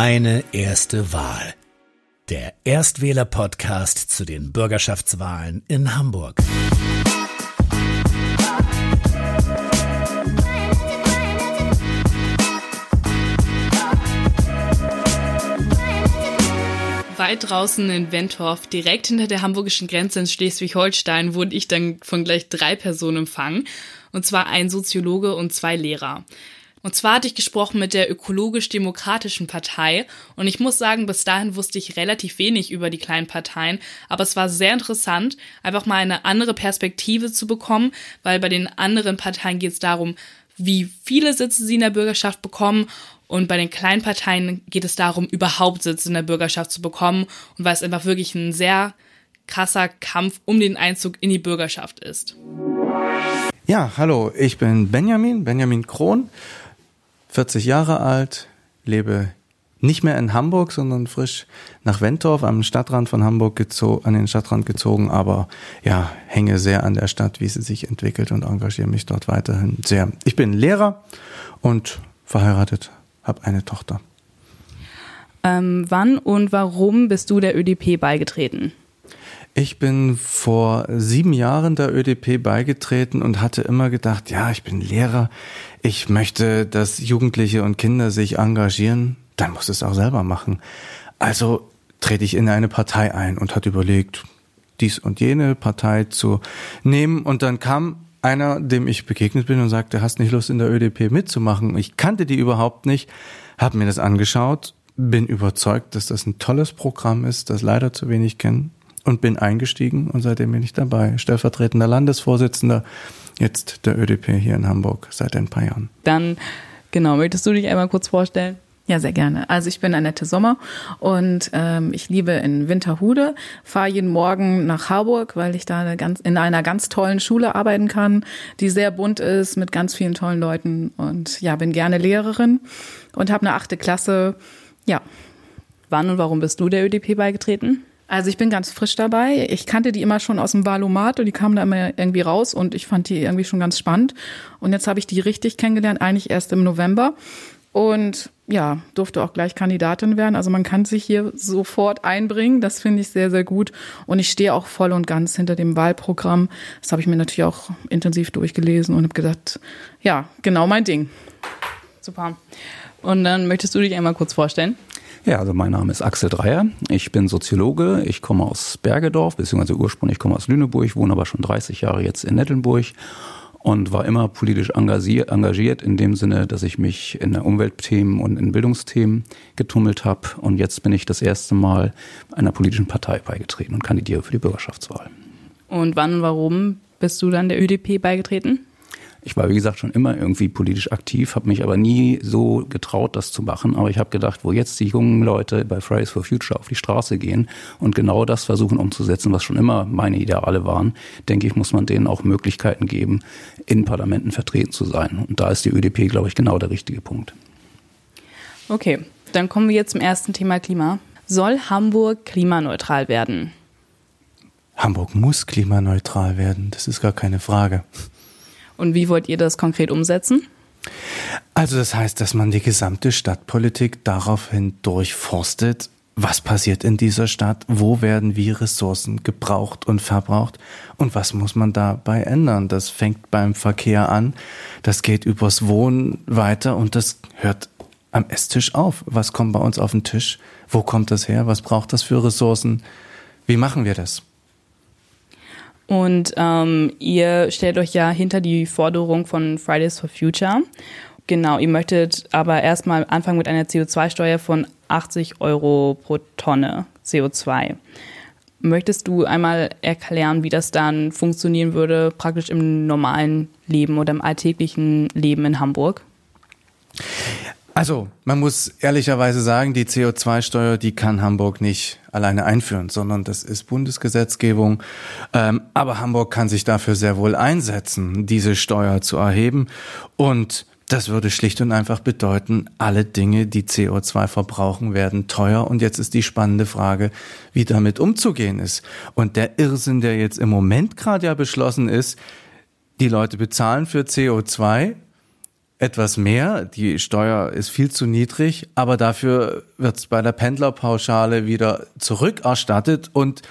Meine erste Wahl. Der Erstwähler-Podcast zu den Bürgerschaftswahlen in Hamburg. weit draußen in Wentorf, direkt hinter der hamburgischen Grenze in Schleswig-Holstein, wurde ich dann von gleich drei Personen empfangen. Und zwar ein Soziologe und zwei Lehrer. Und zwar hatte ich gesprochen mit der ökologisch-demokratischen Partei. Und ich muss sagen, bis dahin wusste ich relativ wenig über die kleinen Parteien, aber es war sehr interessant, einfach mal eine andere Perspektive zu bekommen, weil bei den anderen Parteien geht es darum, wie viele Sitze sie in der Bürgerschaft bekommen. Und bei den kleinen Parteien geht es darum, überhaupt Sitze in der Bürgerschaft zu bekommen. Und weil es einfach wirklich ein sehr krasser Kampf um den Einzug in die Bürgerschaft ist. Ja, hallo, ich bin Benjamin, Benjamin Krohn, 40 Jahre alt, lebe nicht mehr in Hamburg, sondern frisch nach Wentorf am Stadtrand von Hamburg an den Stadtrand gezogen, aber ja, hänge sehr an der Stadt, wie sie sich entwickelt und engagiere mich dort weiterhin sehr. Ich bin Lehrer und verheiratet, habe eine Tochter. Ähm, wann und warum bist du der ÖDP beigetreten? Ich bin vor sieben Jahren der ÖDP beigetreten und hatte immer gedacht, ja, ich bin Lehrer, ich möchte, dass Jugendliche und Kinder sich engagieren, dann muss es auch selber machen. Also trete ich in eine Partei ein und hat überlegt, dies und jene Partei zu nehmen und dann kam einer, dem ich begegnet bin und sagte, hast nicht Lust in der ÖDP mitzumachen? Ich kannte die überhaupt nicht, habe mir das angeschaut, bin überzeugt, dass das ein tolles Programm ist, das leider zu wenig kennen und bin eingestiegen und seitdem bin ich dabei. Stellvertretender Landesvorsitzender, jetzt der ÖDP hier in Hamburg seit ein paar Jahren. Dann, genau, möchtest du dich einmal kurz vorstellen? Ja, sehr gerne. Also ich bin Annette Sommer und ähm, ich liebe in Winterhude, fahre jeden Morgen nach Harburg, weil ich da eine ganz, in einer ganz tollen Schule arbeiten kann, die sehr bunt ist mit ganz vielen tollen Leuten und ja, bin gerne Lehrerin und habe eine achte Klasse. Ja. Wann und warum bist du der ÖDP beigetreten? Also ich bin ganz frisch dabei. Ich kannte die immer schon aus dem Valomat und die kamen da immer irgendwie raus und ich fand die irgendwie schon ganz spannend. Und jetzt habe ich die richtig kennengelernt, eigentlich erst im November. Und ja, durfte auch gleich Kandidatin werden. Also man kann sich hier sofort einbringen. Das finde ich sehr, sehr gut. Und ich stehe auch voll und ganz hinter dem Wahlprogramm. Das habe ich mir natürlich auch intensiv durchgelesen und habe gedacht, ja, genau mein Ding. Super. Und dann möchtest du dich einmal kurz vorstellen? Ja, also mein Name ist Axel Dreier. Ich bin Soziologe. Ich komme aus Bergedorf, beziehungsweise ursprünglich komme aus Lüneburg, wohne aber schon 30 Jahre jetzt in Nettelnburg und war immer politisch engagiert in dem Sinne, dass ich mich in Umweltthemen und in Bildungsthemen getummelt habe. Und jetzt bin ich das erste Mal einer politischen Partei beigetreten und kandidiere für die Bürgerschaftswahl. Und wann und warum bist du dann der ÖDP beigetreten? Ich war, wie gesagt, schon immer irgendwie politisch aktiv, habe mich aber nie so getraut, das zu machen. Aber ich habe gedacht, wo jetzt die jungen Leute bei Fridays for Future auf die Straße gehen und genau das versuchen umzusetzen, was schon immer meine Ideale waren, denke ich, muss man denen auch Möglichkeiten geben, in Parlamenten vertreten zu sein. Und da ist die ÖDP, glaube ich, genau der richtige Punkt. Okay, dann kommen wir jetzt zum ersten Thema Klima. Soll Hamburg klimaneutral werden? Hamburg muss klimaneutral werden, das ist gar keine Frage. Und wie wollt ihr das konkret umsetzen? Also das heißt, dass man die gesamte Stadtpolitik daraufhin durchforstet, was passiert in dieser Stadt, wo werden wie Ressourcen gebraucht und verbraucht und was muss man dabei ändern. Das fängt beim Verkehr an, das geht übers Wohnen weiter und das hört am Esstisch auf. Was kommt bei uns auf den Tisch? Wo kommt das her? Was braucht das für Ressourcen? Wie machen wir das? Und ähm, ihr stellt euch ja hinter die Forderung von Fridays for Future. Genau, ihr möchtet aber erstmal anfangen mit einer CO2-Steuer von 80 Euro pro Tonne CO2. Möchtest du einmal erklären, wie das dann funktionieren würde, praktisch im normalen Leben oder im alltäglichen Leben in Hamburg? Also, man muss ehrlicherweise sagen, die CO2-Steuer, die kann Hamburg nicht alleine einführen, sondern das ist Bundesgesetzgebung. Ähm, aber Hamburg kann sich dafür sehr wohl einsetzen, diese Steuer zu erheben. Und das würde schlicht und einfach bedeuten, alle Dinge, die CO2 verbrauchen, werden teuer. Und jetzt ist die spannende Frage, wie damit umzugehen ist. Und der Irrsinn, der jetzt im Moment gerade ja beschlossen ist, die Leute bezahlen für CO2 etwas mehr. Die Steuer ist viel zu niedrig, aber dafür wird es bei der Pendlerpauschale wieder zurückerstattet und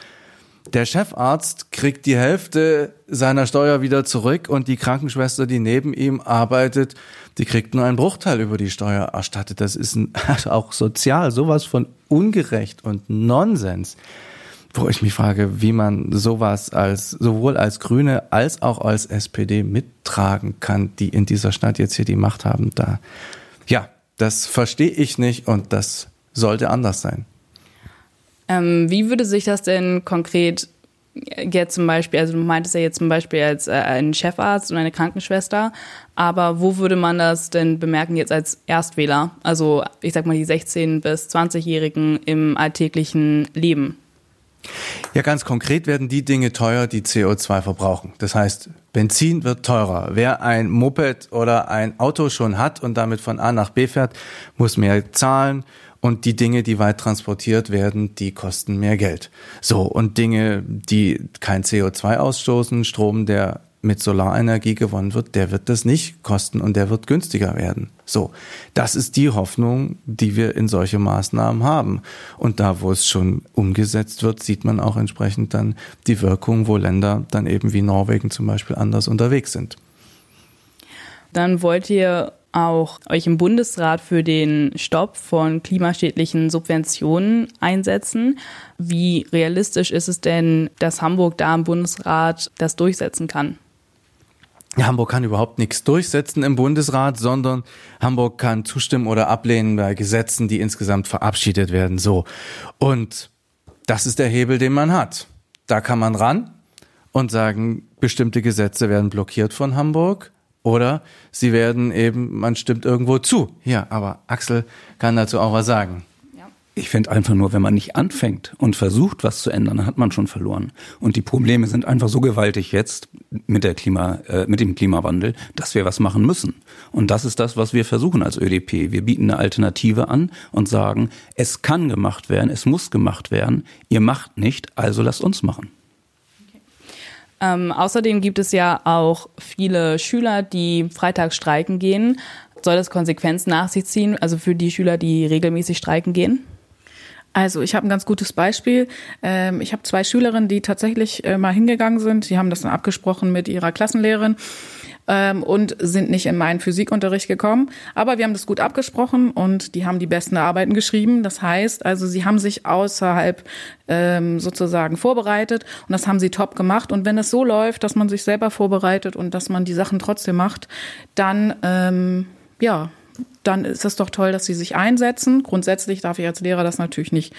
der Chefarzt kriegt die Hälfte seiner Steuer wieder zurück und die Krankenschwester, die neben ihm arbeitet, die kriegt nur einen Bruchteil über die Steuer erstattet. Das ist ein, also auch sozial sowas von ungerecht und Nonsens wo ich mich frage, wie man sowas als sowohl als Grüne als auch als SPD mittragen kann, die in dieser Stadt jetzt hier die Macht haben. Da, ja, das verstehe ich nicht und das sollte anders sein. Ähm, wie würde sich das denn konkret jetzt zum Beispiel, also du meintest ja jetzt zum Beispiel als äh, ein Chefarzt und eine Krankenschwester, aber wo würde man das denn bemerken jetzt als Erstwähler? Also ich sag mal die 16- bis 20-Jährigen im alltäglichen Leben. Ja, ganz konkret werden die Dinge teuer, die CO2 verbrauchen. Das heißt, Benzin wird teurer. Wer ein Moped oder ein Auto schon hat und damit von A nach B fährt, muss mehr zahlen. Und die Dinge, die weit transportiert werden, die kosten mehr Geld. So, und Dinge, die kein CO2 ausstoßen, Strom, der mit Solarenergie gewonnen wird, der wird das nicht kosten und der wird günstiger werden. So, das ist die Hoffnung, die wir in solche Maßnahmen haben. Und da, wo es schon umgesetzt wird, sieht man auch entsprechend dann die Wirkung, wo Länder dann eben wie Norwegen zum Beispiel anders unterwegs sind. Dann wollt ihr auch euch im Bundesrat für den Stopp von klimaschädlichen Subventionen einsetzen. Wie realistisch ist es denn, dass Hamburg da im Bundesrat das durchsetzen kann? Hamburg kann überhaupt nichts durchsetzen im Bundesrat, sondern Hamburg kann zustimmen oder ablehnen bei Gesetzen, die insgesamt verabschiedet werden. So. Und das ist der Hebel, den man hat. Da kann man ran und sagen, bestimmte Gesetze werden blockiert von Hamburg oder sie werden eben, man stimmt irgendwo zu. Ja, aber Axel kann dazu auch was sagen. Ich finde einfach nur, wenn man nicht anfängt und versucht, was zu ändern, dann hat man schon verloren. Und die Probleme sind einfach so gewaltig jetzt mit der Klima, äh, mit dem Klimawandel, dass wir was machen müssen. Und das ist das, was wir versuchen als ÖDP. Wir bieten eine Alternative an und sagen, es kann gemacht werden, es muss gemacht werden. Ihr macht nicht, also lasst uns machen. Ähm, außerdem gibt es ja auch viele Schüler, die freitags streiken gehen. Soll das Konsequenzen nach sich ziehen, also für die Schüler, die regelmäßig streiken gehen? Also ich habe ein ganz gutes Beispiel. Ähm, ich habe zwei Schülerinnen, die tatsächlich äh, mal hingegangen sind. Die haben das dann abgesprochen mit ihrer Klassenlehrerin ähm, und sind nicht in meinen Physikunterricht gekommen. Aber wir haben das gut abgesprochen und die haben die besten Arbeiten geschrieben. Das heißt, also sie haben sich außerhalb ähm, sozusagen vorbereitet und das haben sie top gemacht. Und wenn es so läuft, dass man sich selber vorbereitet und dass man die Sachen trotzdem macht, dann ähm, ja, dann ist es doch toll, dass sie sich einsetzen. Grundsätzlich darf ich als Lehrer das natürlich nicht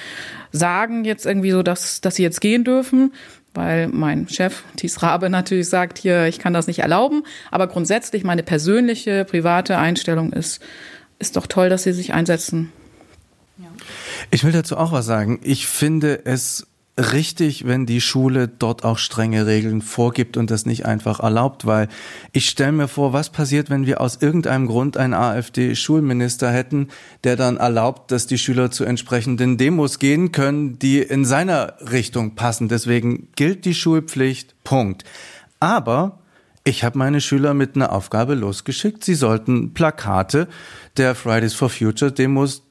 sagen, jetzt irgendwie so, dass, dass sie jetzt gehen dürfen, weil mein Chef, Thies Rabe, natürlich sagt hier, ich kann das nicht erlauben. Aber grundsätzlich meine persönliche, private Einstellung ist, ist doch toll, dass sie sich einsetzen. Ich will dazu auch was sagen. Ich finde es richtig, wenn die Schule dort auch strenge Regeln vorgibt und das nicht einfach erlaubt, weil ich stelle mir vor, was passiert, wenn wir aus irgendeinem Grund einen AfD-Schulminister hätten, der dann erlaubt, dass die Schüler zu entsprechenden Demos gehen können, die in seiner Richtung passen. Deswegen gilt die Schulpflicht. Punkt. Aber ich habe meine Schüler mit einer Aufgabe losgeschickt. Sie sollten Plakate der Fridays for Future Demos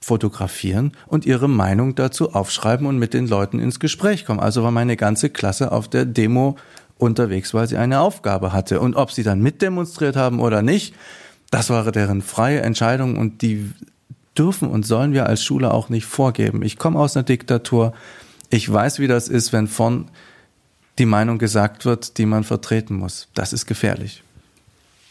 fotografieren und ihre Meinung dazu aufschreiben und mit den Leuten ins Gespräch kommen. Also war meine ganze Klasse auf der Demo unterwegs, weil sie eine Aufgabe hatte. Und ob sie dann mitdemonstriert haben oder nicht, das war deren freie Entscheidung und die dürfen und sollen wir als Schule auch nicht vorgeben. Ich komme aus einer Diktatur. Ich weiß, wie das ist, wenn von die Meinung gesagt wird, die man vertreten muss. Das ist gefährlich.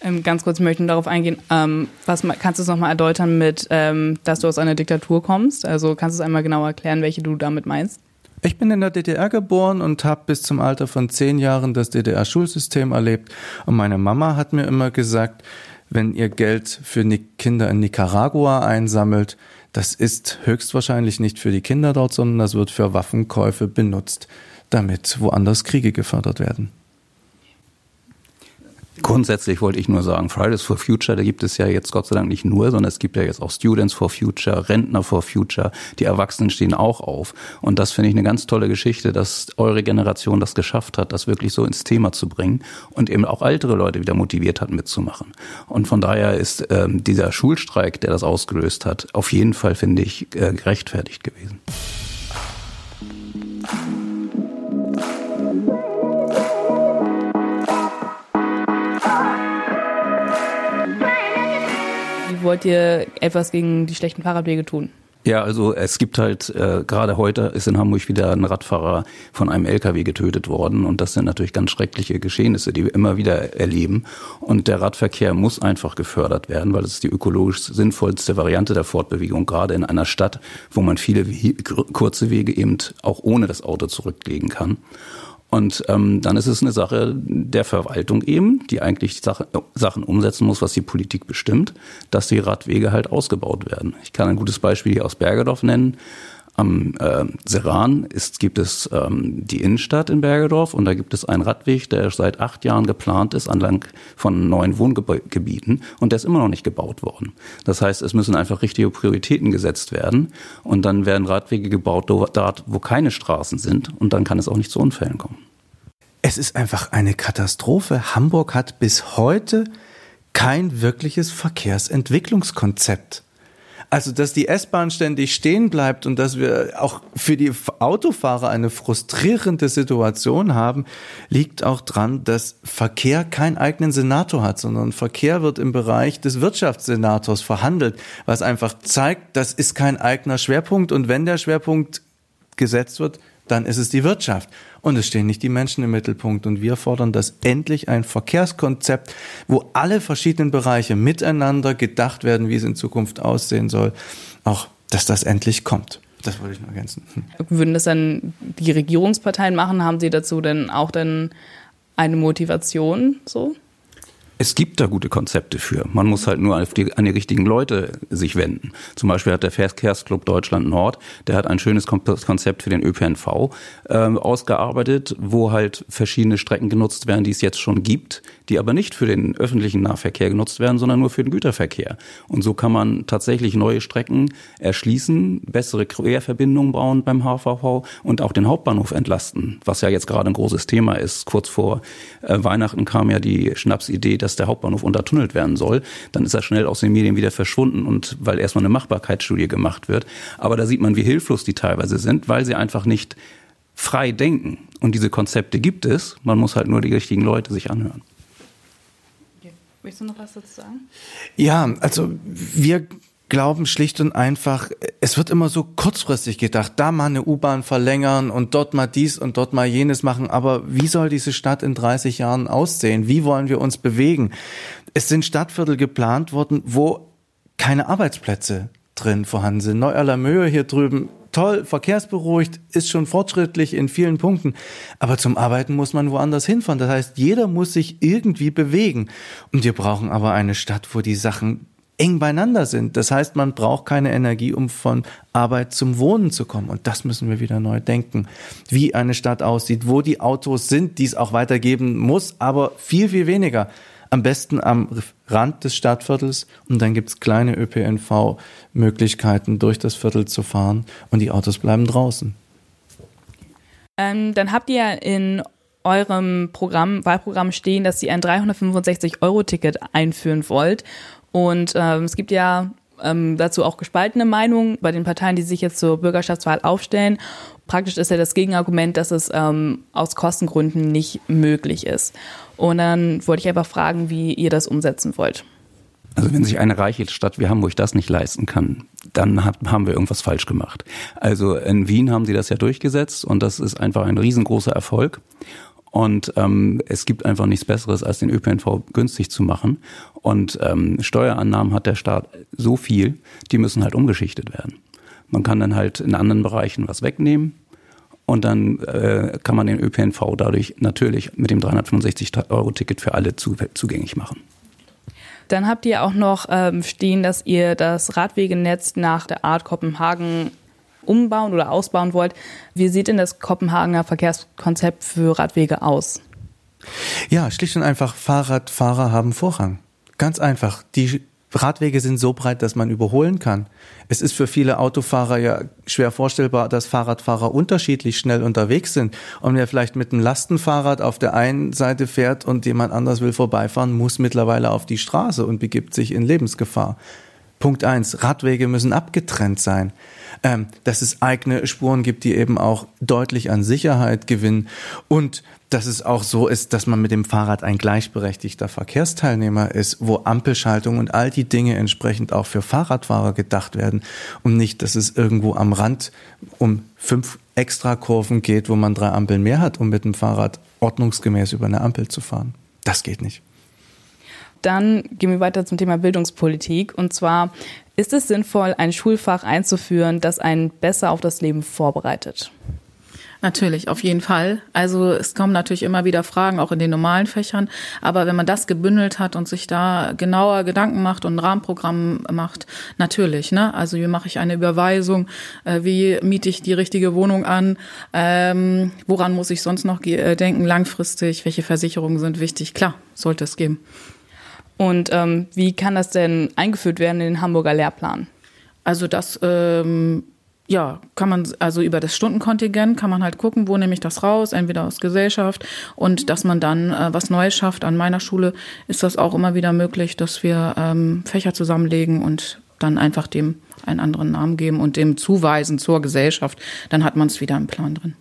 Ähm, ganz kurz möchte ich darauf eingehen. Ähm, was kannst du es nochmal erläutern mit, ähm, dass du aus einer Diktatur kommst? Also kannst du es einmal genau erklären, welche du damit meinst? Ich bin in der DDR geboren und habe bis zum Alter von zehn Jahren das DDR-Schulsystem erlebt. Und meine Mama hat mir immer gesagt, wenn ihr Geld für Kinder in Nicaragua einsammelt, das ist höchstwahrscheinlich nicht für die Kinder dort, sondern das wird für Waffenkäufe benutzt, damit woanders Kriege gefördert werden. Grundsätzlich wollte ich nur sagen, Fridays for Future, da gibt es ja jetzt Gott sei Dank nicht nur, sondern es gibt ja jetzt auch Students for Future, Rentner for Future, die Erwachsenen stehen auch auf. Und das finde ich eine ganz tolle Geschichte, dass eure Generation das geschafft hat, das wirklich so ins Thema zu bringen und eben auch ältere Leute wieder motiviert hat, mitzumachen. Und von daher ist ähm, dieser Schulstreik, der das ausgelöst hat, auf jeden Fall, finde ich, äh, gerechtfertigt gewesen. Wollt ihr etwas gegen die schlechten Fahrradwege tun? Ja, also es gibt halt, äh, gerade heute ist in Hamburg wieder ein Radfahrer von einem LKW getötet worden und das sind natürlich ganz schreckliche Geschehnisse, die wir immer wieder erleben und der Radverkehr muss einfach gefördert werden, weil es die ökologisch sinnvollste Variante der Fortbewegung, gerade in einer Stadt, wo man viele kurze Wege eben auch ohne das Auto zurücklegen kann. Und ähm, dann ist es eine Sache der Verwaltung eben, die eigentlich Sache, Sachen umsetzen muss, was die Politik bestimmt, dass die Radwege halt ausgebaut werden. Ich kann ein gutes Beispiel hier aus Bergedorf nennen. Am äh, Seran ist, gibt es ähm, die Innenstadt in Bergedorf und da gibt es einen Radweg, der seit acht Jahren geplant ist, anlang von neuen Wohngebieten und der ist immer noch nicht gebaut worden. Das heißt, es müssen einfach richtige Prioritäten gesetzt werden und dann werden Radwege gebaut dort, wo keine Straßen sind und dann kann es auch nicht zu Unfällen kommen. Es ist einfach eine Katastrophe. Hamburg hat bis heute kein wirkliches Verkehrsentwicklungskonzept. Also, dass die S-Bahn ständig stehen bleibt und dass wir auch für die Autofahrer eine frustrierende Situation haben, liegt auch dran, dass Verkehr keinen eigenen Senator hat, sondern Verkehr wird im Bereich des Wirtschaftssenators verhandelt, was einfach zeigt, das ist kein eigener Schwerpunkt und wenn der Schwerpunkt gesetzt wird, dann ist es die Wirtschaft. Und es stehen nicht die Menschen im Mittelpunkt. Und wir fordern, dass endlich ein Verkehrskonzept, wo alle verschiedenen Bereiche miteinander gedacht werden, wie es in Zukunft aussehen soll, auch, dass das endlich kommt. Das wollte ich nur ergänzen. Hm. Würden das dann die Regierungsparteien machen? Haben Sie dazu denn auch dann eine Motivation so? Es gibt da gute Konzepte für. Man muss halt nur die, an die richtigen Leute sich wenden. Zum Beispiel hat der Verkehrsclub Deutschland Nord, der hat ein schönes Konzept für den ÖPNV äh, ausgearbeitet, wo halt verschiedene Strecken genutzt werden, die es jetzt schon gibt, die aber nicht für den öffentlichen Nahverkehr genutzt werden, sondern nur für den Güterverkehr. Und so kann man tatsächlich neue Strecken erschließen, bessere Querverbindungen bauen beim HVV und auch den Hauptbahnhof entlasten, was ja jetzt gerade ein großes Thema ist. Kurz vor äh, Weihnachten kam ja die Schnapsidee, dass der Hauptbahnhof untertunnelt werden soll. Dann ist er schnell aus den Medien wieder verschwunden und weil erstmal eine Machbarkeitsstudie gemacht wird. Aber da sieht man, wie hilflos die teilweise sind, weil sie einfach nicht frei denken. Und diese Konzepte gibt es. Man muss halt nur die richtigen Leute sich anhören. Möchtest du noch was dazu sagen? Ja, also wir glauben schlicht und einfach, es wird immer so kurzfristig gedacht, da mal eine U-Bahn verlängern und dort mal dies und dort mal jenes machen. Aber wie soll diese Stadt in 30 Jahren aussehen? Wie wollen wir uns bewegen? Es sind Stadtviertel geplant worden, wo keine Arbeitsplätze drin vorhanden sind. Neu-Alamöhe hier drüben toll, verkehrsberuhigt, ist schon fortschrittlich in vielen Punkten. Aber zum Arbeiten muss man woanders hinfahren. Das heißt, jeder muss sich irgendwie bewegen. Und wir brauchen aber eine Stadt, wo die Sachen eng beieinander sind. Das heißt, man braucht keine Energie, um von Arbeit zum Wohnen zu kommen. Und das müssen wir wieder neu denken. Wie eine Stadt aussieht, wo die Autos sind, die es auch weitergeben muss, aber viel, viel weniger am besten am Rand des Stadtviertels und dann gibt's kleine ÖPNV-Möglichkeiten, durch das Viertel zu fahren und die Autos bleiben draußen. Ähm, dann habt ihr in eurem Programm, Wahlprogramm stehen, dass ihr ein 365-Euro-Ticket einführen wollt. Und ähm, es gibt ja ähm, dazu auch gespaltene Meinungen bei den Parteien, die sich jetzt zur Bürgerschaftswahl aufstellen. Praktisch ist ja das Gegenargument, dass es ähm, aus Kostengründen nicht möglich ist. Und dann wollte ich einfach fragen, wie ihr das umsetzen wollt. Also wenn sich eine reiche Stadt wie Hamburg das nicht leisten kann, dann hat, haben wir irgendwas falsch gemacht. Also in Wien haben sie das ja durchgesetzt und das ist einfach ein riesengroßer Erfolg. Und ähm, es gibt einfach nichts Besseres, als den ÖPNV günstig zu machen. Und ähm, Steuerannahmen hat der Staat so viel, die müssen halt umgeschichtet werden. Man kann dann halt in anderen Bereichen was wegnehmen und dann äh, kann man den ÖPNV dadurch natürlich mit dem 365-Euro-Ticket für alle zu, zugänglich machen. Dann habt ihr auch noch ähm, stehen, dass ihr das Radwegenetz nach der Art Kopenhagen umbauen oder ausbauen wollt. Wie sieht denn das Kopenhagener Verkehrskonzept für Radwege aus? Ja, schlicht und einfach, Fahrradfahrer haben Vorrang. Ganz einfach. Die Radwege sind so breit, dass man überholen kann. Es ist für viele Autofahrer ja schwer vorstellbar, dass Fahrradfahrer unterschiedlich schnell unterwegs sind. Und wer vielleicht mit einem Lastenfahrrad auf der einen Seite fährt und jemand anders will vorbeifahren, muss mittlerweile auf die Straße und begibt sich in Lebensgefahr. Punkt eins: Radwege müssen abgetrennt sein. Ähm, dass es eigene Spuren gibt, die eben auch deutlich an Sicherheit gewinnen und dass es auch so ist, dass man mit dem Fahrrad ein gleichberechtigter Verkehrsteilnehmer ist, wo Ampelschaltung und all die Dinge entsprechend auch für Fahrradfahrer gedacht werden und nicht, dass es irgendwo am Rand um fünf Extrakurven geht, wo man drei Ampeln mehr hat, um mit dem Fahrrad ordnungsgemäß über eine Ampel zu fahren. Das geht nicht. Dann gehen wir weiter zum Thema Bildungspolitik. Und zwar, ist es sinnvoll, ein Schulfach einzuführen, das einen besser auf das Leben vorbereitet? Natürlich, auf jeden Fall. Also es kommen natürlich immer wieder Fragen, auch in den normalen Fächern. Aber wenn man das gebündelt hat und sich da genauer Gedanken macht und ein Rahmenprogramm macht, natürlich. Ne? Also wie mache ich eine Überweisung? Äh, wie miete ich die richtige Wohnung an? Ähm, woran muss ich sonst noch äh, denken langfristig? Welche Versicherungen sind wichtig? Klar, sollte es geben. Und ähm, wie kann das denn eingeführt werden in den Hamburger Lehrplan? Also das ähm, ja, kann man, also über das Stundenkontingent kann man halt gucken, wo nehme ich das raus, entweder aus Gesellschaft und dass man dann äh, was Neues schafft. An meiner Schule ist das auch immer wieder möglich, dass wir ähm, Fächer zusammenlegen und dann einfach dem einen anderen Namen geben und dem zuweisen zur Gesellschaft. Dann hat man es wieder im Plan drin.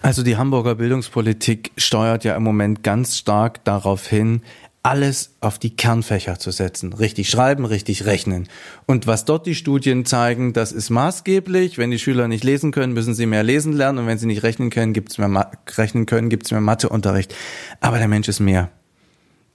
Also die Hamburger Bildungspolitik steuert ja im Moment ganz stark darauf hin, alles auf die Kernfächer zu setzen. Richtig schreiben, richtig rechnen. Und was dort die Studien zeigen, das ist maßgeblich. Wenn die Schüler nicht lesen können, müssen sie mehr lesen lernen. Und wenn sie nicht rechnen können, gibt's mehr, gibt's mehr Matheunterricht. Aber der Mensch ist mehr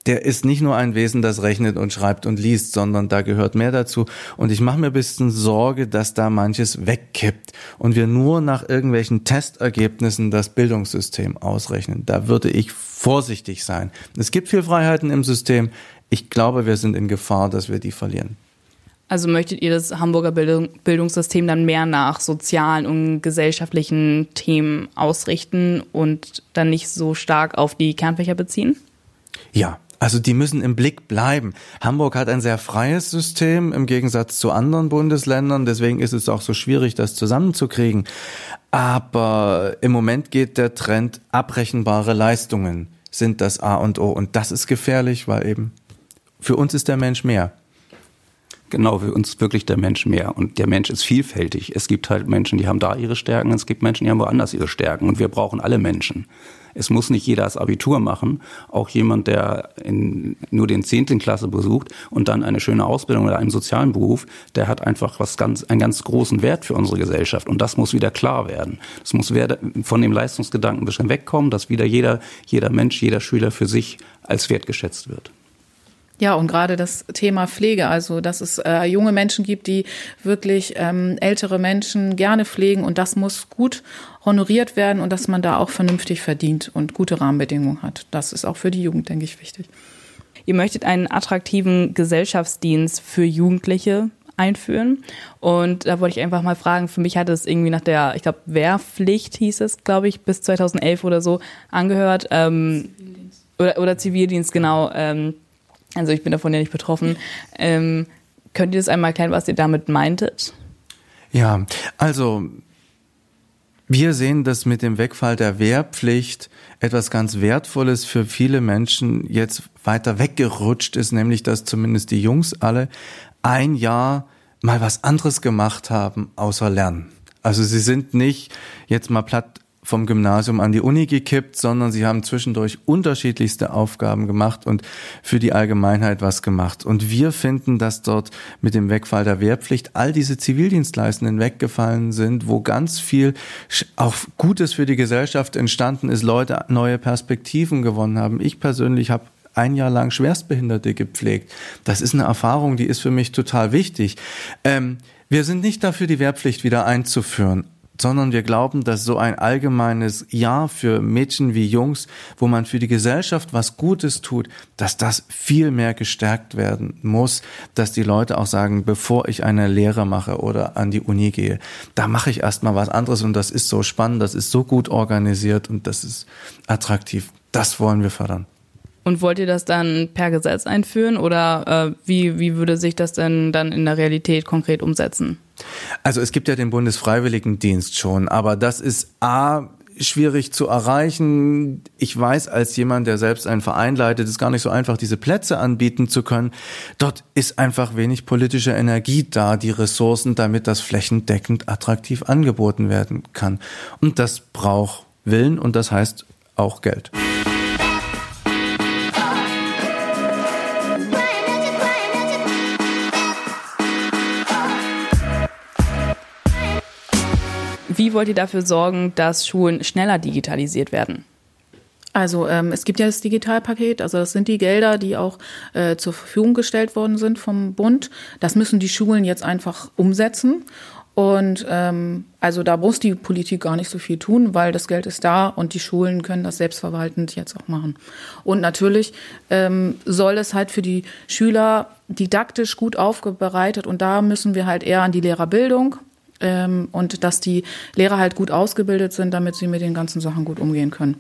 der ist nicht nur ein Wesen, das rechnet und schreibt und liest, sondern da gehört mehr dazu. Und ich mache mir ein bisschen Sorge, dass da manches wegkippt und wir nur nach irgendwelchen Testergebnissen das Bildungssystem ausrechnen. Da würde ich vorsichtig sein. Es gibt viel Freiheiten im System. Ich glaube, wir sind in Gefahr, dass wir die verlieren. Also möchtet ihr das Hamburger Bildung, Bildungssystem dann mehr nach sozialen und gesellschaftlichen Themen ausrichten und dann nicht so stark auf die Kernfächer beziehen? Ja, also die müssen im Blick bleiben. Hamburg hat ein sehr freies System im Gegensatz zu anderen Bundesländern. Deswegen ist es auch so schwierig, das zusammenzukriegen. Aber im Moment geht der Trend, abrechenbare Leistungen sind das A und O. Und das ist gefährlich, weil eben für uns ist der Mensch mehr. Genau, für uns wirklich der Mensch mehr. Und der Mensch ist vielfältig. Es gibt halt Menschen, die haben da ihre Stärken, es gibt Menschen, die haben woanders ihre Stärken. Und wir brauchen alle Menschen. Es muss nicht jeder das Abitur machen. Auch jemand, der in, nur den zehnten Klasse besucht und dann eine schöne Ausbildung oder einen sozialen Beruf, der hat einfach was ganz, einen ganz großen Wert für unsere Gesellschaft. Und das muss wieder klar werden. Es muss von dem Leistungsgedanken ein bisschen wegkommen, dass wieder jeder, jeder Mensch, jeder Schüler für sich als wertgeschätzt wird. Ja, und gerade das Thema Pflege, also dass es äh, junge Menschen gibt, die wirklich ähm, ältere Menschen gerne pflegen und das muss gut honoriert werden und dass man da auch vernünftig verdient und gute Rahmenbedingungen hat. Das ist auch für die Jugend, denke ich, wichtig. Ihr möchtet einen attraktiven Gesellschaftsdienst für Jugendliche einführen. Und da wollte ich einfach mal fragen, für mich hat es irgendwie nach der, ich glaube, Wehrpflicht hieß es, glaube ich, bis 2011 oder so angehört. Ähm, oder, oder Zivildienst, genau. Ähm, also ich bin davon ja nicht betroffen. Ähm, könnt ihr das einmal erklären, was ihr damit meintet? Ja, also wir sehen, dass mit dem Wegfall der Wehrpflicht etwas ganz Wertvolles für viele Menschen jetzt weiter weggerutscht ist, nämlich dass zumindest die Jungs alle ein Jahr mal was anderes gemacht haben, außer Lernen. Also sie sind nicht jetzt mal platt vom Gymnasium an die Uni gekippt, sondern sie haben zwischendurch unterschiedlichste Aufgaben gemacht und für die Allgemeinheit was gemacht. Und wir finden, dass dort mit dem Wegfall der Wehrpflicht all diese Zivildienstleistenden weggefallen sind, wo ganz viel auch Gutes für die Gesellschaft entstanden ist, Leute neue Perspektiven gewonnen haben. Ich persönlich habe ein Jahr lang Schwerstbehinderte gepflegt. Das ist eine Erfahrung, die ist für mich total wichtig. Ähm, wir sind nicht dafür, die Wehrpflicht wieder einzuführen sondern wir glauben, dass so ein allgemeines Ja für Mädchen wie Jungs, wo man für die Gesellschaft was Gutes tut, dass das viel mehr gestärkt werden muss, dass die Leute auch sagen, bevor ich eine Lehre mache oder an die Uni gehe, da mache ich erstmal was anderes und das ist so spannend, das ist so gut organisiert und das ist attraktiv. Das wollen wir fördern. Und wollt ihr das dann per Gesetz einführen oder äh, wie, wie würde sich das denn dann in der Realität konkret umsetzen? Also es gibt ja den Bundesfreiwilligendienst schon, aber das ist A schwierig zu erreichen. Ich weiß als jemand, der selbst einen Verein leitet, ist gar nicht so einfach, diese Plätze anbieten zu können. Dort ist einfach wenig politische Energie da, die Ressourcen, damit das flächendeckend attraktiv angeboten werden kann. Und das braucht Willen und das heißt auch Geld. Wollt ihr dafür sorgen, dass Schulen schneller digitalisiert werden? Also ähm, es gibt ja das Digitalpaket, also das sind die Gelder, die auch äh, zur Verfügung gestellt worden sind vom Bund. Das müssen die Schulen jetzt einfach umsetzen. Und ähm, also da muss die Politik gar nicht so viel tun, weil das Geld ist da und die Schulen können das selbstverwaltend jetzt auch machen. Und natürlich ähm, soll es halt für die Schüler didaktisch gut aufbereitet und da müssen wir halt eher an die Lehrerbildung ähm, und dass die Lehrer halt gut ausgebildet sind, damit sie mit den ganzen Sachen gut umgehen können.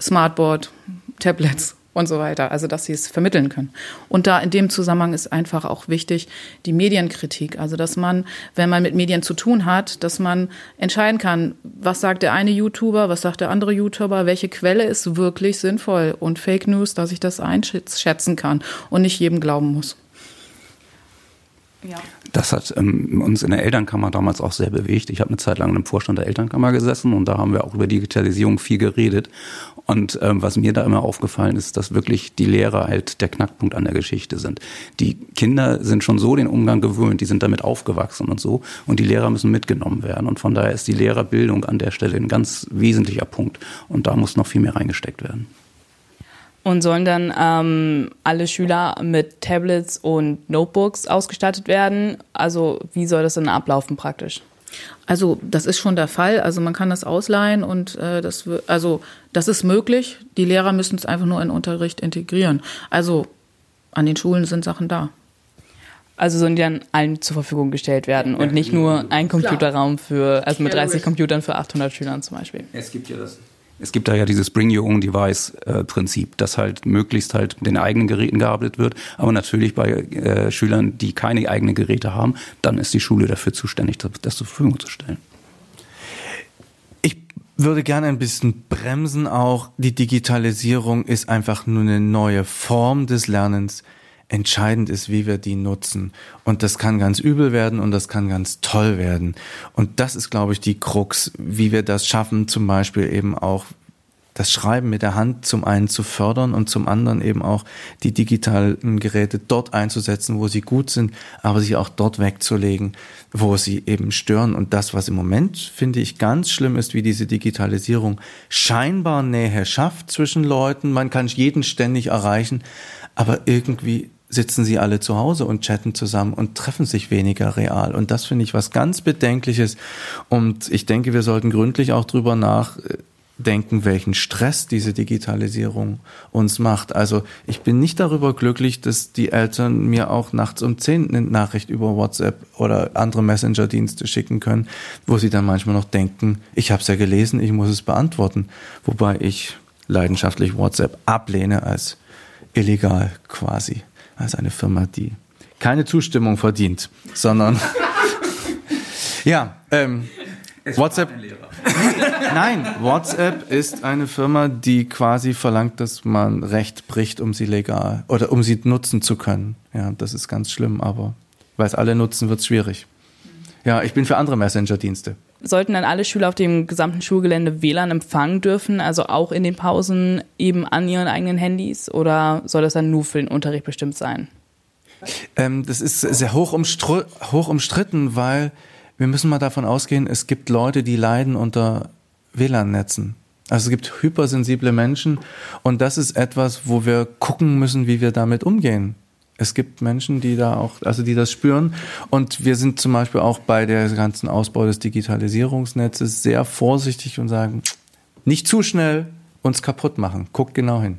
Smartboard, Tablets und so weiter, also dass sie es vermitteln können. Und da in dem Zusammenhang ist einfach auch wichtig die Medienkritik, also dass man, wenn man mit Medien zu tun hat, dass man entscheiden kann, was sagt der eine YouTuber, was sagt der andere YouTuber, welche Quelle ist wirklich sinnvoll und Fake News, dass ich das einschätzen kann und nicht jedem glauben muss. Ja. Das hat ähm, uns in der Elternkammer damals auch sehr bewegt. Ich habe eine Zeit lang im Vorstand der Elternkammer gesessen und da haben wir auch über Digitalisierung viel geredet. Und ähm, was mir da immer aufgefallen ist, dass wirklich die Lehrer halt der Knackpunkt an der Geschichte sind. Die Kinder sind schon so den Umgang gewöhnt, die sind damit aufgewachsen und so. Und die Lehrer müssen mitgenommen werden. Und von daher ist die Lehrerbildung an der Stelle ein ganz wesentlicher Punkt. Und da muss noch viel mehr reingesteckt werden. Und sollen dann ähm, alle Schüler mit Tablets und Notebooks ausgestattet werden? Also wie soll das dann ablaufen praktisch? Also das ist schon der Fall. Also man kann das ausleihen und äh, das also das ist möglich. Die Lehrer müssen es einfach nur in den Unterricht integrieren. Also an den Schulen sind Sachen da. Also sollen die dann allen zur Verfügung gestellt werden und nicht nur ein Computerraum für, also mit 30 Computern für 800 Schülern zum Beispiel. Es gibt ja das es gibt da ja dieses Bring Your Own Device äh, Prinzip, dass halt möglichst halt mit den eigenen Geräten gearbeitet wird. Aber natürlich bei äh, Schülern, die keine eigenen Geräte haben, dann ist die Schule dafür zuständig, das zur Verfügung zu stellen. Ich würde gerne ein bisschen bremsen auch. Die Digitalisierung ist einfach nur eine neue Form des Lernens Entscheidend ist, wie wir die nutzen. Und das kann ganz übel werden und das kann ganz toll werden. Und das ist, glaube ich, die Krux, wie wir das schaffen, zum Beispiel eben auch das Schreiben mit der Hand zum einen zu fördern und zum anderen eben auch die digitalen Geräte dort einzusetzen, wo sie gut sind, aber sie auch dort wegzulegen, wo sie eben stören. Und das, was im Moment, finde ich, ganz schlimm ist, wie diese Digitalisierung scheinbar Nähe schafft zwischen Leuten. Man kann jeden ständig erreichen, aber irgendwie sitzen sie alle zu Hause und chatten zusammen und treffen sich weniger real. Und das finde ich was ganz Bedenkliches. Und ich denke, wir sollten gründlich auch drüber nachdenken, welchen Stress diese Digitalisierung uns macht. Also ich bin nicht darüber glücklich, dass die Eltern mir auch nachts um zehn eine Nachricht über WhatsApp oder andere Messenger-Dienste schicken können, wo sie dann manchmal noch denken, ich habe es ja gelesen, ich muss es beantworten. Wobei ich leidenschaftlich WhatsApp ablehne als illegal quasi als eine Firma, die keine Zustimmung verdient, sondern ja, ähm, WhatsApp. Nein, WhatsApp ist eine Firma, die quasi verlangt, dass man Recht bricht, um sie legal oder um sie nutzen zu können. Ja, das ist ganz schlimm, aber weil es alle nutzen, wird es schwierig. Ja, ich bin für andere Messenger-Dienste. Sollten dann alle Schüler auf dem gesamten Schulgelände WLAN empfangen dürfen, also auch in den Pausen eben an ihren eigenen Handys? Oder soll das dann nur für den Unterricht bestimmt sein? Ähm, das ist sehr hoch, hoch umstritten, weil wir müssen mal davon ausgehen, es gibt Leute, die leiden unter WLAN-Netzen. Also es gibt hypersensible Menschen und das ist etwas, wo wir gucken müssen, wie wir damit umgehen. Es gibt Menschen, die da auch, also die das spüren. Und wir sind zum Beispiel auch bei der ganzen Ausbau des Digitalisierungsnetzes sehr vorsichtig und sagen, nicht zu schnell uns kaputt machen. Guckt genau hin.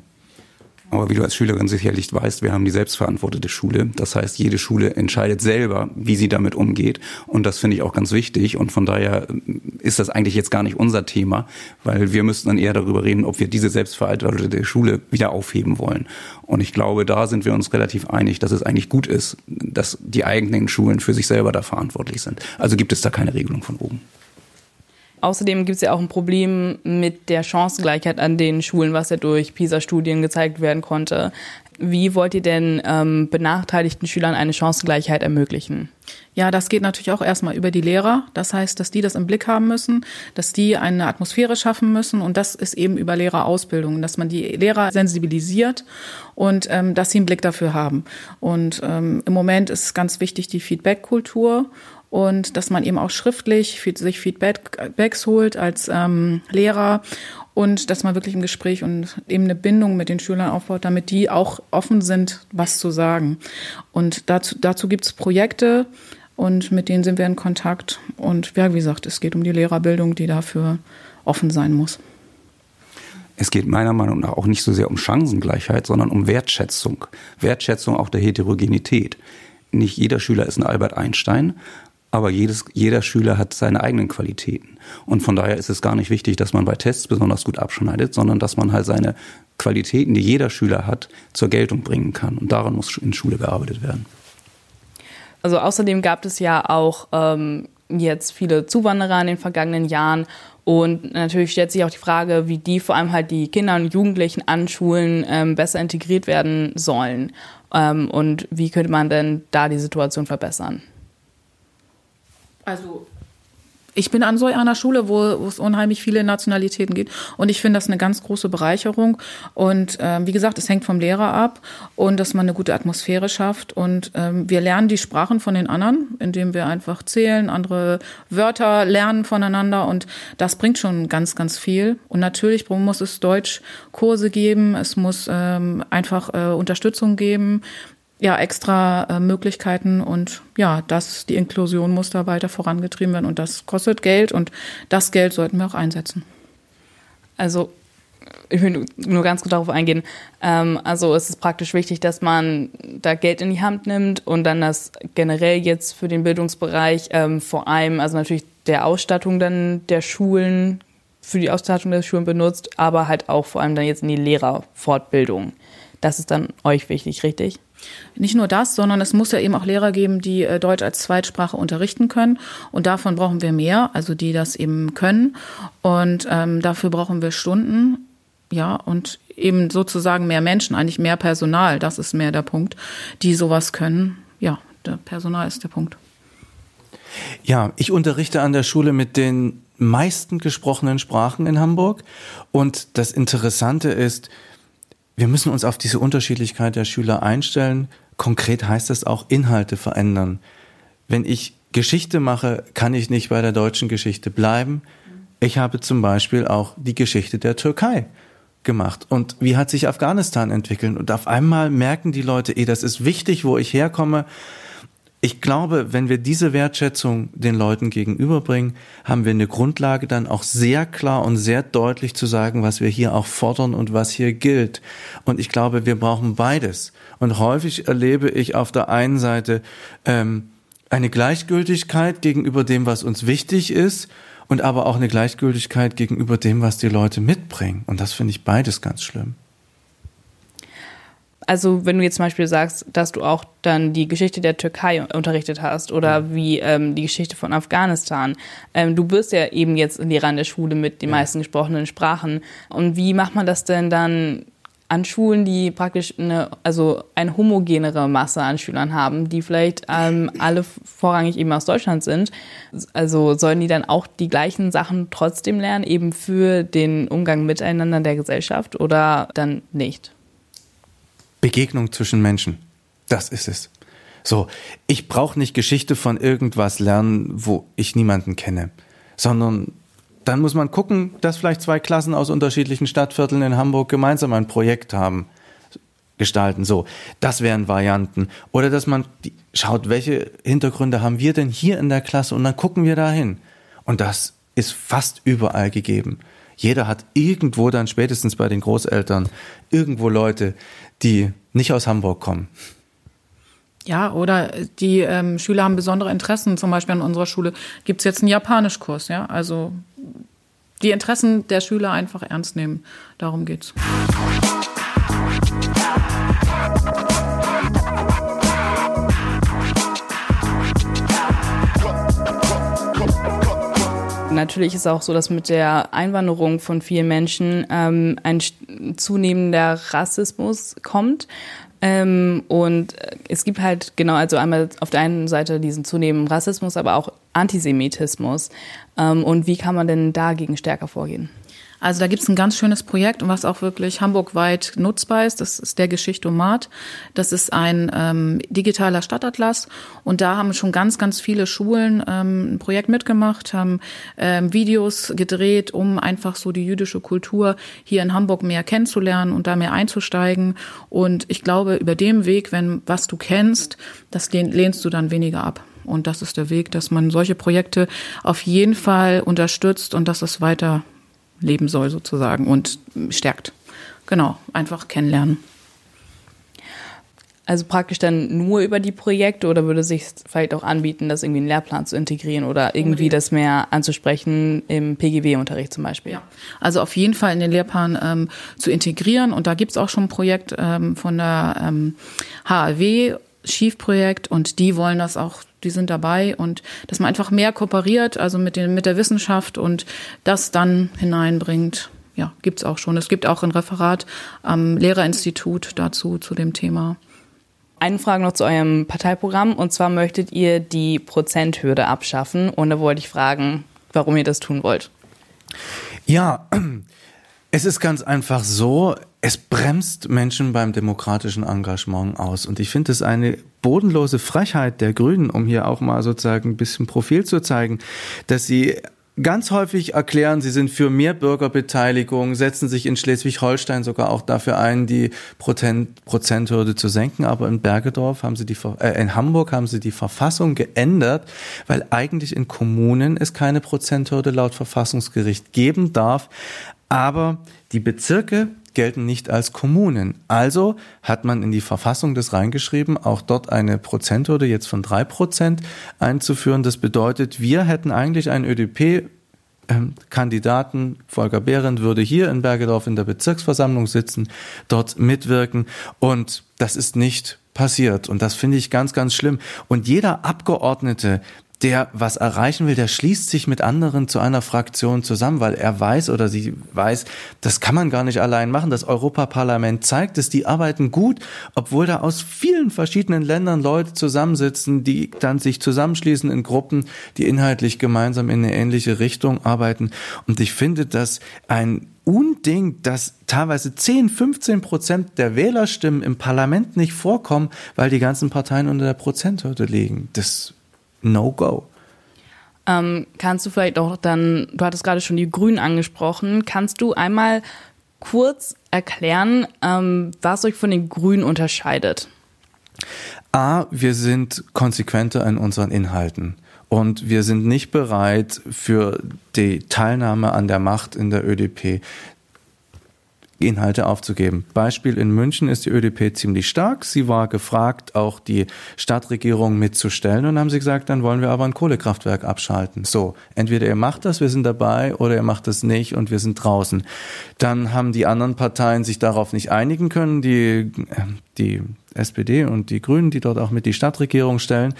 Aber wie du als Schülerin sicherlich weißt, wir haben die selbstverantwortete Schule. Das heißt, jede Schule entscheidet selber, wie sie damit umgeht. Und das finde ich auch ganz wichtig. Und von daher ist das eigentlich jetzt gar nicht unser Thema, weil wir müssten dann eher darüber reden, ob wir diese selbstverantwortete Schule wieder aufheben wollen. Und ich glaube, da sind wir uns relativ einig, dass es eigentlich gut ist, dass die eigenen Schulen für sich selber da verantwortlich sind. Also gibt es da keine Regelung von oben. Außerdem gibt es ja auch ein Problem mit der Chancengleichheit an den Schulen, was ja durch PISA-Studien gezeigt werden konnte. Wie wollt ihr denn ähm, benachteiligten Schülern eine Chancengleichheit ermöglichen? Ja, das geht natürlich auch erstmal über die Lehrer. Das heißt, dass die das im Blick haben müssen, dass die eine Atmosphäre schaffen müssen und das ist eben über Lehrerausbildung, dass man die Lehrer sensibilisiert und ähm, dass sie einen Blick dafür haben. Und ähm, im Moment ist ganz wichtig die Feedback-Kultur und dass man eben auch schriftlich sich Feedbacks holt als ähm, Lehrer und dass man wirklich im Gespräch und eben eine Bindung mit den Schülern aufbaut, damit die auch offen sind, was zu sagen. Und dazu, dazu gibt es Projekte und mit denen sind wir in Kontakt. Und ja, wie gesagt, es geht um die Lehrerbildung, die dafür offen sein muss. Es geht meiner Meinung nach auch nicht so sehr um Chancengleichheit, sondern um Wertschätzung. Wertschätzung auch der Heterogenität. Nicht jeder Schüler ist ein Albert Einstein, aber jedes, jeder Schüler hat seine eigenen Qualitäten. Und von daher ist es gar nicht wichtig, dass man bei Tests besonders gut abschneidet, sondern dass man halt seine Qualitäten, die jeder Schüler hat, zur Geltung bringen kann. Und daran muss in Schule gearbeitet werden. Also außerdem gab es ja auch ähm, jetzt viele Zuwanderer in den vergangenen Jahren. Und natürlich stellt sich auch die Frage, wie die vor allem halt die Kinder und Jugendlichen an Schulen ähm, besser integriert werden sollen. Ähm, und wie könnte man denn da die Situation verbessern? Also ich bin an so einer Schule, wo, wo es unheimlich viele Nationalitäten gibt. Und ich finde das eine ganz große Bereicherung. Und ähm, wie gesagt, es hängt vom Lehrer ab und dass man eine gute Atmosphäre schafft. Und ähm, wir lernen die Sprachen von den anderen, indem wir einfach zählen, andere Wörter lernen voneinander. Und das bringt schon ganz, ganz viel. Und natürlich muss es Deutschkurse geben. Es muss ähm, einfach äh, Unterstützung geben ja extra äh, Möglichkeiten und ja, das, die Inklusion muss da weiter vorangetrieben werden und das kostet Geld und das Geld sollten wir auch einsetzen. Also ich will nur ganz gut darauf eingehen. Ähm, also es ist praktisch wichtig, dass man da Geld in die Hand nimmt und dann das generell jetzt für den Bildungsbereich ähm, vor allem, also natürlich der Ausstattung dann der Schulen, für die Ausstattung der Schulen benutzt, aber halt auch vor allem dann jetzt in die Lehrerfortbildung. Das ist dann euch wichtig, richtig? Nicht nur das, sondern es muss ja eben auch Lehrer geben, die äh, Deutsch als Zweitsprache unterrichten können. Und davon brauchen wir mehr, also die das eben können. Und ähm, dafür brauchen wir Stunden. Ja, und eben sozusagen mehr Menschen, eigentlich mehr Personal, das ist mehr der Punkt, die sowas können. Ja, der Personal ist der Punkt. Ja, ich unterrichte an der Schule mit den meisten gesprochenen Sprachen in Hamburg. Und das Interessante ist, wir müssen uns auf diese Unterschiedlichkeit der Schüler einstellen. Konkret heißt das auch Inhalte verändern. Wenn ich Geschichte mache, kann ich nicht bei der deutschen Geschichte bleiben. Ich habe zum Beispiel auch die Geschichte der Türkei gemacht. Und wie hat sich Afghanistan entwickelt? Und auf einmal merken die Leute, eh, das ist wichtig, wo ich herkomme ich glaube, wenn wir diese Wertschätzung den Leuten gegenüberbringen, haben wir eine Grundlage dann auch sehr klar und sehr deutlich zu sagen, was wir hier auch fordern und was hier gilt. Und ich glaube, wir brauchen beides. Und häufig erlebe ich auf der einen Seite ähm, eine Gleichgültigkeit gegenüber dem, was uns wichtig ist, und aber auch eine Gleichgültigkeit gegenüber dem, was die Leute mitbringen. Und das finde ich beides ganz schlimm. Also wenn du jetzt zum Beispiel sagst, dass du auch dann die Geschichte der Türkei unterrichtet hast oder ja. wie ähm, die Geschichte von Afghanistan. Ähm, du bist ja eben jetzt Lehrer an der Schule mit den ja. meisten gesprochenen Sprachen. Und wie macht man das denn dann an Schulen, die praktisch eine, also eine homogenere Masse an Schülern haben, die vielleicht ähm, alle vorrangig eben aus Deutschland sind. Also sollen die dann auch die gleichen Sachen trotzdem lernen, eben für den Umgang miteinander der Gesellschaft oder dann nicht? Begegnung zwischen Menschen. Das ist es. So, ich brauche nicht Geschichte von irgendwas lernen, wo ich niemanden kenne, sondern dann muss man gucken, dass vielleicht zwei Klassen aus unterschiedlichen Stadtvierteln in Hamburg gemeinsam ein Projekt haben. gestalten. So, das wären Varianten. Oder dass man schaut, welche Hintergründe haben wir denn hier in der Klasse und dann gucken wir dahin. Und das ist fast überall gegeben. Jeder hat irgendwo dann spätestens bei den Großeltern irgendwo Leute, die nicht aus Hamburg kommen. Ja, oder die ähm, Schüler haben besondere Interessen. Zum Beispiel an unserer Schule gibt es jetzt einen Japanischkurs. Ja, also die Interessen der Schüler einfach ernst nehmen. Darum geht's. Natürlich ist auch so, dass mit der Einwanderung von vielen Menschen ähm, ein zunehmender Rassismus kommt. Ähm, und es gibt halt genau, also einmal auf der einen Seite diesen zunehmenden Rassismus, aber auch Antisemitismus. Ähm, und wie kann man denn dagegen stärker vorgehen? Also da gibt es ein ganz schönes Projekt, was auch wirklich hamburgweit nutzbar ist. Das ist der Geschichtomat. Das ist ein ähm, digitaler Stadtatlas. Und da haben schon ganz, ganz viele Schulen ähm, ein Projekt mitgemacht, haben ähm, Videos gedreht, um einfach so die jüdische Kultur hier in Hamburg mehr kennenzulernen und da mehr einzusteigen. Und ich glaube, über dem Weg, wenn was du kennst, das lehnst du dann weniger ab. Und das ist der Weg, dass man solche Projekte auf jeden Fall unterstützt und dass es weiter leben soll sozusagen und stärkt. Genau, einfach kennenlernen. Also praktisch dann nur über die Projekte oder würde sich vielleicht auch anbieten, das irgendwie in den Lehrplan zu integrieren oder irgendwie das mehr anzusprechen im PGW-Unterricht zum Beispiel? Ja, also auf jeden Fall in den Lehrplan ähm, zu integrieren und da gibt es auch schon ein Projekt ähm, von der ähm, HAW, Schiefprojekt und die wollen das auch die sind dabei und dass man einfach mehr kooperiert, also mit, den, mit der Wissenschaft und das dann hineinbringt. Ja, gibt's auch schon. Es gibt auch ein Referat am Lehrerinstitut dazu, zu dem Thema. Eine Frage noch zu eurem Parteiprogramm. Und zwar möchtet ihr die Prozenthürde abschaffen. Und da wollte ich fragen, warum ihr das tun wollt. Ja, es ist ganz einfach so, es bremst Menschen beim demokratischen Engagement aus. Und ich finde es eine bodenlose Frechheit der Grünen, um hier auch mal sozusagen ein bisschen Profil zu zeigen, dass sie ganz häufig erklären, sie sind für mehr Bürgerbeteiligung, setzen sich in Schleswig-Holstein sogar auch dafür ein, die Prozent, Prozenthürde zu senken. Aber in Bergedorf haben sie die, äh, in Hamburg haben sie die Verfassung geändert, weil eigentlich in Kommunen es keine Prozenthürde laut Verfassungsgericht geben darf. Aber die Bezirke gelten nicht als Kommunen. Also hat man in die Verfassung das reingeschrieben, auch dort eine Prozenthürde jetzt von drei Prozent einzuführen. Das bedeutet, wir hätten eigentlich einen ÖDP Kandidaten, Volker Behrendt würde hier in Bergedorf in der Bezirksversammlung sitzen, dort mitwirken und das ist nicht passiert und das finde ich ganz, ganz schlimm. Und jeder Abgeordnete, der was erreichen will, der schließt sich mit anderen zu einer Fraktion zusammen, weil er weiß oder sie weiß, das kann man gar nicht allein machen. Das Europaparlament zeigt es, die arbeiten gut, obwohl da aus vielen verschiedenen Ländern Leute zusammensitzen, die dann sich zusammenschließen in Gruppen, die inhaltlich gemeinsam in eine ähnliche Richtung arbeiten. Und ich finde das ein Unding, dass teilweise 10, 15 Prozent der Wählerstimmen im Parlament nicht vorkommen, weil die ganzen Parteien unter der Prozenthürde liegen. Das No-Go. Ähm, kannst du vielleicht auch dann, du hattest gerade schon die Grünen angesprochen, kannst du einmal kurz erklären, ähm, was euch von den Grünen unterscheidet? A, wir sind konsequenter in unseren Inhalten. Und wir sind nicht bereit für die Teilnahme an der Macht in der ÖDP Inhalte aufzugeben. Beispiel in München ist die ÖDP ziemlich stark. Sie war gefragt, auch die Stadtregierung mitzustellen und haben sie gesagt, dann wollen wir aber ein Kohlekraftwerk abschalten. So, entweder ihr macht das, wir sind dabei, oder ihr macht das nicht und wir sind draußen. Dann haben die anderen Parteien sich darauf nicht einigen können, die, die SPD und die Grünen, die dort auch mit die Stadtregierung stellen,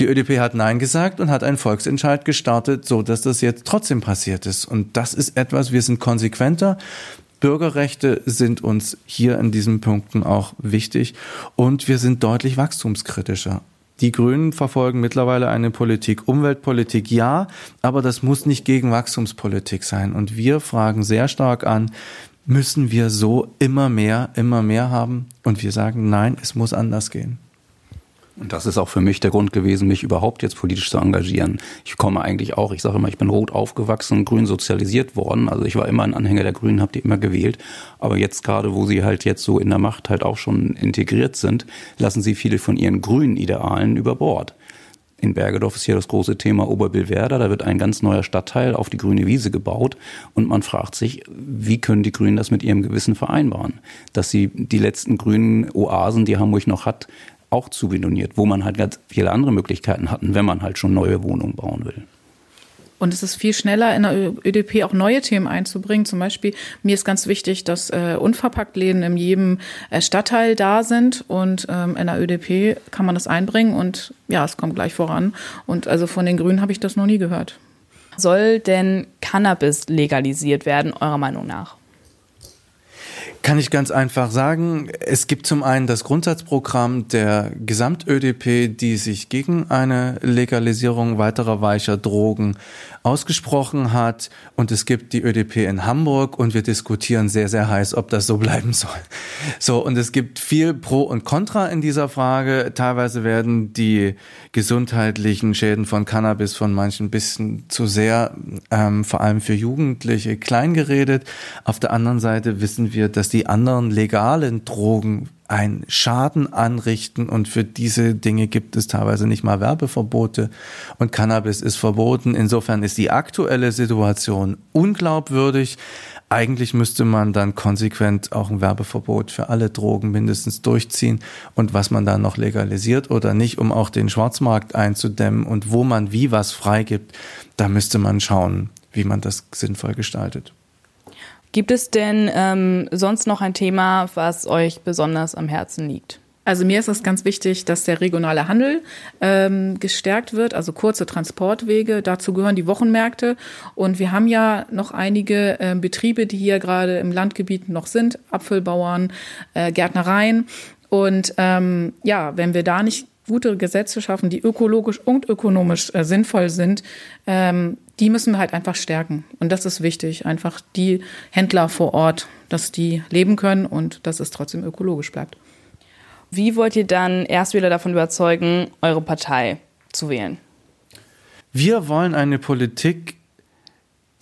die ÖDP hat Nein gesagt und hat einen Volksentscheid gestartet, so dass das jetzt trotzdem passiert ist. Und das ist etwas, wir sind konsequenter. Bürgerrechte sind uns hier in diesen Punkten auch wichtig und wir sind deutlich wachstumskritischer. Die Grünen verfolgen mittlerweile eine Politik, Umweltpolitik ja, aber das muss nicht gegen Wachstumspolitik sein. Und wir fragen sehr stark an, müssen wir so immer mehr, immer mehr haben? Und wir sagen, nein, es muss anders gehen. Und das ist auch für mich der Grund gewesen, mich überhaupt jetzt politisch zu engagieren. Ich komme eigentlich auch, ich sage immer, ich bin rot aufgewachsen, grün sozialisiert worden. Also ich war immer ein Anhänger der Grünen, habe die immer gewählt. Aber jetzt gerade, wo sie halt jetzt so in der Macht halt auch schon integriert sind, lassen sie viele von ihren grünen Idealen über Bord. In Bergedorf ist hier das große Thema Oberbillwerder. Da wird ein ganz neuer Stadtteil auf die grüne Wiese gebaut. Und man fragt sich, wie können die Grünen das mit ihrem Gewissen vereinbaren? Dass sie die letzten grünen Oasen, die Hamburg noch hat, auch zubetoniert, wo man halt ganz viele andere Möglichkeiten hatten, wenn man halt schon neue Wohnungen bauen will. Und es ist viel schneller in der ÖDP auch neue Themen einzubringen. Zum Beispiel, mir ist ganz wichtig, dass äh, Unverpacktläden in jedem äh, Stadtteil da sind. Und ähm, in der ÖDP kann man das einbringen und ja, es kommt gleich voran. Und also von den Grünen habe ich das noch nie gehört. Soll denn Cannabis legalisiert werden, eurer Meinung nach? Kann ich ganz einfach sagen. Es gibt zum einen das Grundsatzprogramm der Gesamt-ÖDP, die sich gegen eine Legalisierung weiterer weicher Drogen ausgesprochen hat. Und es gibt die ÖDP in Hamburg und wir diskutieren sehr, sehr heiß, ob das so bleiben soll. So, und es gibt viel Pro und Contra in dieser Frage. Teilweise werden die gesundheitlichen Schäden von Cannabis von manchen ein bisschen zu sehr, ähm, vor allem für Jugendliche, kleingeredet. Auf der anderen Seite wissen wir, dass die anderen legalen Drogen einen Schaden anrichten und für diese Dinge gibt es teilweise nicht mal Werbeverbote und Cannabis ist verboten. Insofern ist die aktuelle Situation unglaubwürdig. Eigentlich müsste man dann konsequent auch ein Werbeverbot für alle Drogen mindestens durchziehen und was man dann noch legalisiert oder nicht, um auch den Schwarzmarkt einzudämmen und wo man wie was freigibt, da müsste man schauen, wie man das sinnvoll gestaltet. Gibt es denn ähm, sonst noch ein Thema, was euch besonders am Herzen liegt? Also mir ist es ganz wichtig, dass der regionale Handel ähm, gestärkt wird, also kurze Transportwege. Dazu gehören die Wochenmärkte. Und wir haben ja noch einige äh, Betriebe, die hier gerade im Landgebiet noch sind, Apfelbauern, äh, Gärtnereien. Und ähm, ja, wenn wir da nicht gute Gesetze schaffen, die ökologisch und ökonomisch äh, sinnvoll sind, ähm, die müssen wir halt einfach stärken. Und das ist wichtig, einfach die Händler vor Ort, dass die leben können und dass es trotzdem ökologisch bleibt. Wie wollt ihr dann Erstwähler davon überzeugen, eure Partei zu wählen? Wir wollen eine Politik,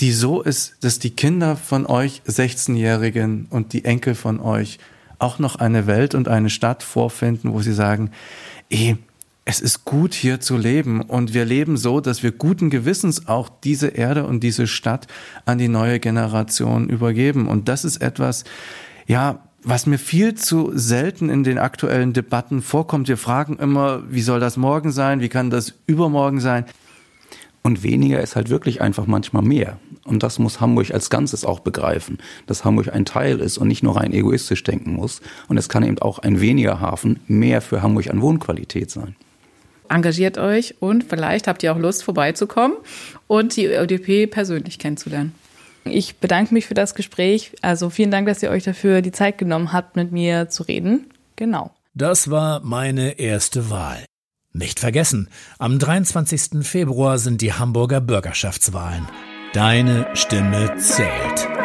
die so ist, dass die Kinder von euch 16-Jährigen und die Enkel von euch auch noch eine Welt und eine Stadt vorfinden, wo sie sagen, eh, es ist gut hier zu leben und wir leben so, dass wir guten Gewissens auch diese Erde und diese Stadt an die neue Generation übergeben. Und das ist etwas, ja, was mir viel zu selten in den aktuellen Debatten vorkommt. Wir fragen immer, wie soll das morgen sein? Wie kann das übermorgen sein? Und weniger ist halt wirklich einfach manchmal mehr. Und das muss Hamburg als Ganzes auch begreifen, dass Hamburg ein Teil ist und nicht nur rein egoistisch denken muss. Und es kann eben auch ein weniger Hafen mehr für Hamburg an Wohnqualität sein engagiert euch und vielleicht habt ihr auch Lust vorbeizukommen und die ÖDP persönlich kennenzulernen. Ich bedanke mich für das Gespräch. Also vielen Dank, dass ihr euch dafür die Zeit genommen habt, mit mir zu reden. Genau. Das war meine erste Wahl. Nicht vergessen, am 23. Februar sind die Hamburger Bürgerschaftswahlen. Deine Stimme zählt.